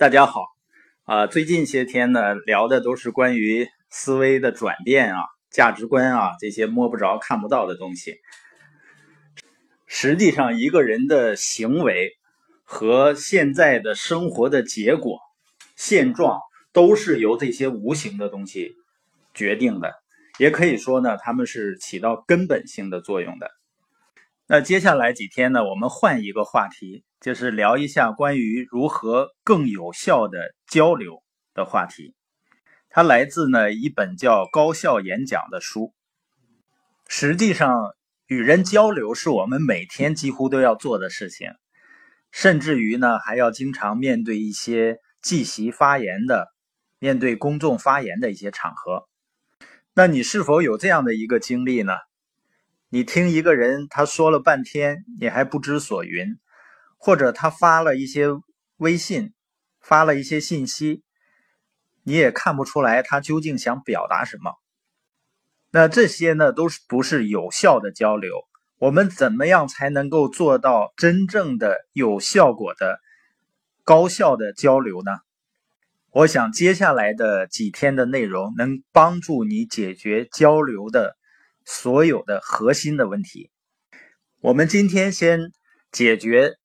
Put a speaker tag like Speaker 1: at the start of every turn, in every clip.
Speaker 1: 大家好，啊，最近些天呢，聊的都是关于思维的转变啊、价值观啊这些摸不着、看不到的东西。实际上，一个人的行为和现在的生活的结果、现状，都是由这些无形的东西决定的。也可以说呢，他们是起到根本性的作用的。那接下来几天呢，我们换一个话题。就是聊一下关于如何更有效的交流的话题。它来自呢一本叫《高效演讲》的书。实际上，与人交流是我们每天几乎都要做的事情，甚至于呢还要经常面对一些即席发言的、面对公众发言的一些场合。那你是否有这样的一个经历呢？你听一个人他说了半天，你还不知所云。或者他发了一些微信，发了一些信息，你也看不出来他究竟想表达什么。那这些呢，都是不是有效的交流？我们怎么样才能够做到真正的有效果的、高效的交流呢？我想接下来的几天的内容能帮助你解决交流的所有的核心的问题。我们今天先解决。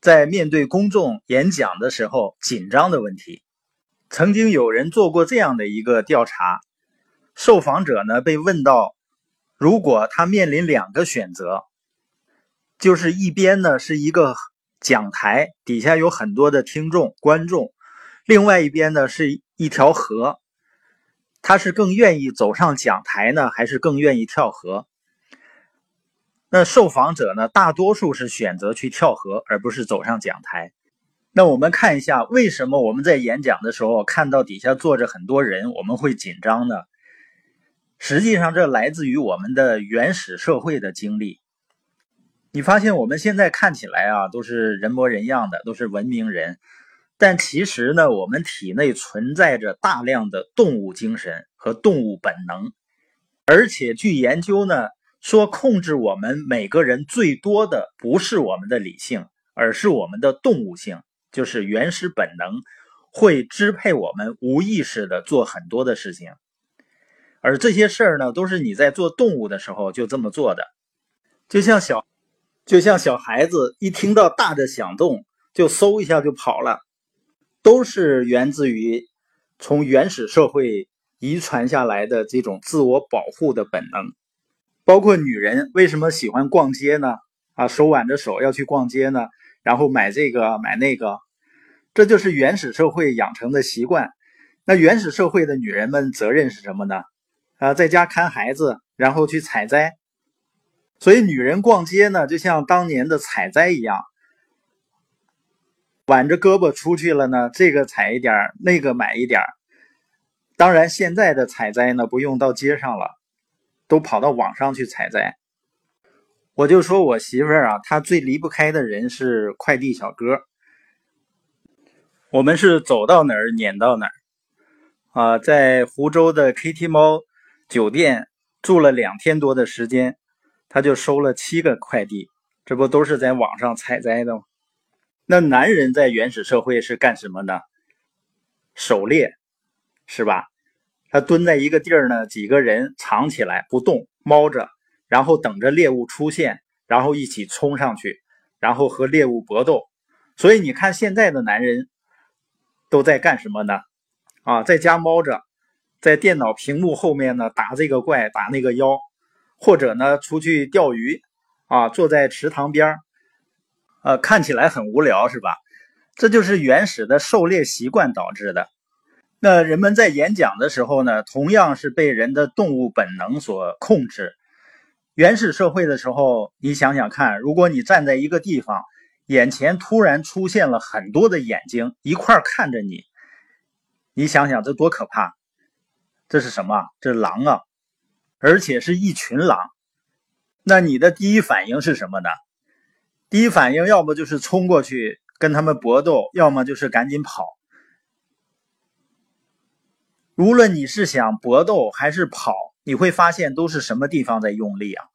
Speaker 1: 在面对公众演讲的时候，紧张的问题，曾经有人做过这样的一个调查，受访者呢被问到，如果他面临两个选择，就是一边呢是一个讲台，底下有很多的听众观众，另外一边呢是一条河，他是更愿意走上讲台呢，还是更愿意跳河？那受访者呢？大多数是选择去跳河，而不是走上讲台。那我们看一下，为什么我们在演讲的时候看到底下坐着很多人，我们会紧张呢？实际上，这来自于我们的原始社会的经历。你发现我们现在看起来啊，都是人模人样的，都是文明人，但其实呢，我们体内存在着大量的动物精神和动物本能，而且据研究呢。说控制我们每个人最多的不是我们的理性，而是我们的动物性，就是原始本能会支配我们无意识的做很多的事情，而这些事儿呢，都是你在做动物的时候就这么做的，就像小，就像小孩子一听到大的响动就嗖一下就跑了，都是源自于从原始社会遗传下来的这种自我保护的本能。包括女人为什么喜欢逛街呢？啊，手挽着手要去逛街呢，然后买这个买那个，这就是原始社会养成的习惯。那原始社会的女人们责任是什么呢？啊，在家看孩子，然后去采摘。所以女人逛街呢，就像当年的采摘一样，挽着胳膊出去了呢，这个采一点那个买一点当然，现在的采摘呢，不用到街上了。都跑到网上去采摘，我就说我媳妇儿啊，她最离不开的人是快递小哥。我们是走到哪儿撵到哪儿啊，在湖州的 Kitty 猫酒店住了两天多的时间，他就收了七个快递，这不都是在网上采摘的吗？那男人在原始社会是干什么呢？狩猎，是吧？他蹲在一个地儿呢，几个人藏起来不动，猫着，然后等着猎物出现，然后一起冲上去，然后和猎物搏斗。所以你看现在的男人都在干什么呢？啊，在家猫着，在电脑屏幕后面呢打这个怪打那个妖，或者呢出去钓鱼，啊，坐在池塘边呃，看起来很无聊是吧？这就是原始的狩猎习惯导致的。那人们在演讲的时候呢，同样是被人的动物本能所控制。原始社会的时候，你想想看，如果你站在一个地方，眼前突然出现了很多的眼睛一块看着你，你想想这多可怕！这是什么？这是狼啊，而且是一群狼。那你的第一反应是什么呢？第一反应要么就是冲过去跟他们搏斗，要么就是赶紧跑。无论你是想搏斗还是跑，你会发现都是什么地方在用力啊？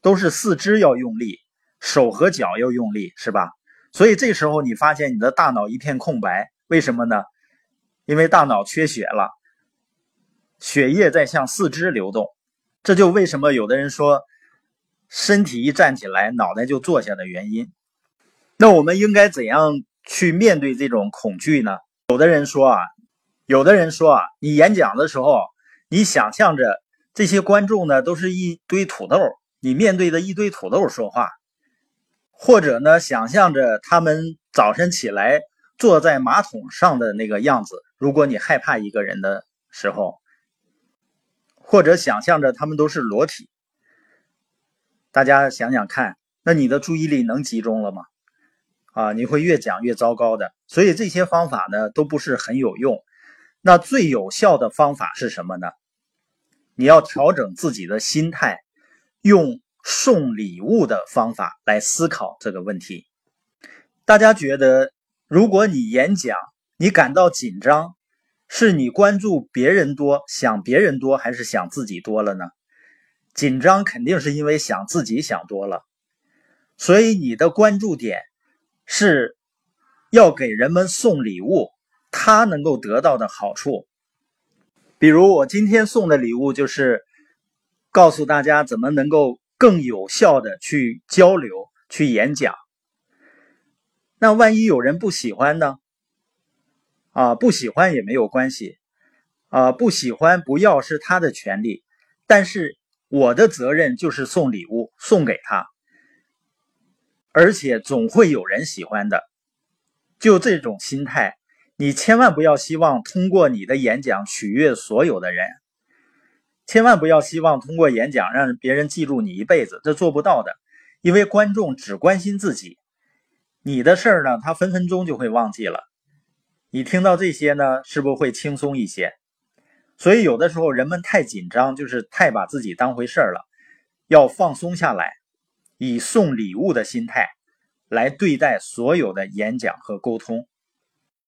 Speaker 1: 都是四肢要用力，手和脚要用力，是吧？所以这时候你发现你的大脑一片空白，为什么呢？因为大脑缺血了，血液在向四肢流动。这就为什么有的人说，身体一站起来，脑袋就坐下的原因。那我们应该怎样去面对这种恐惧呢？有的人说啊，有的人说啊，你演讲的时候，你想象着这些观众呢都是一堆土豆，你面对着一堆土豆说话，或者呢，想象着他们早晨起来坐在马桶上的那个样子。如果你害怕一个人的时候。或者想象着他们都是裸体，大家想想看，那你的注意力能集中了吗？啊，你会越讲越糟糕的。所以这些方法呢都不是很有用。那最有效的方法是什么呢？你要调整自己的心态，用送礼物的方法来思考这个问题。大家觉得，如果你演讲，你感到紧张？是你关注别人多，想别人多，还是想自己多了呢？紧张肯定是因为想自己想多了，所以你的关注点是要给人们送礼物，他能够得到的好处。比如我今天送的礼物就是告诉大家怎么能够更有效的去交流、去演讲。那万一有人不喜欢呢？啊，不喜欢也没有关系，啊，不喜欢不要是他的权利，但是我的责任就是送礼物送给他，而且总会有人喜欢的，就这种心态，你千万不要希望通过你的演讲取悦所有的人，千万不要希望通过演讲让别人记住你一辈子，这做不到的，因为观众只关心自己，你的事儿呢，他分分钟就会忘记了。你听到这些呢，是不是会轻松一些？所以有的时候人们太紧张，就是太把自己当回事儿了。要放松下来，以送礼物的心态来对待所有的演讲和沟通。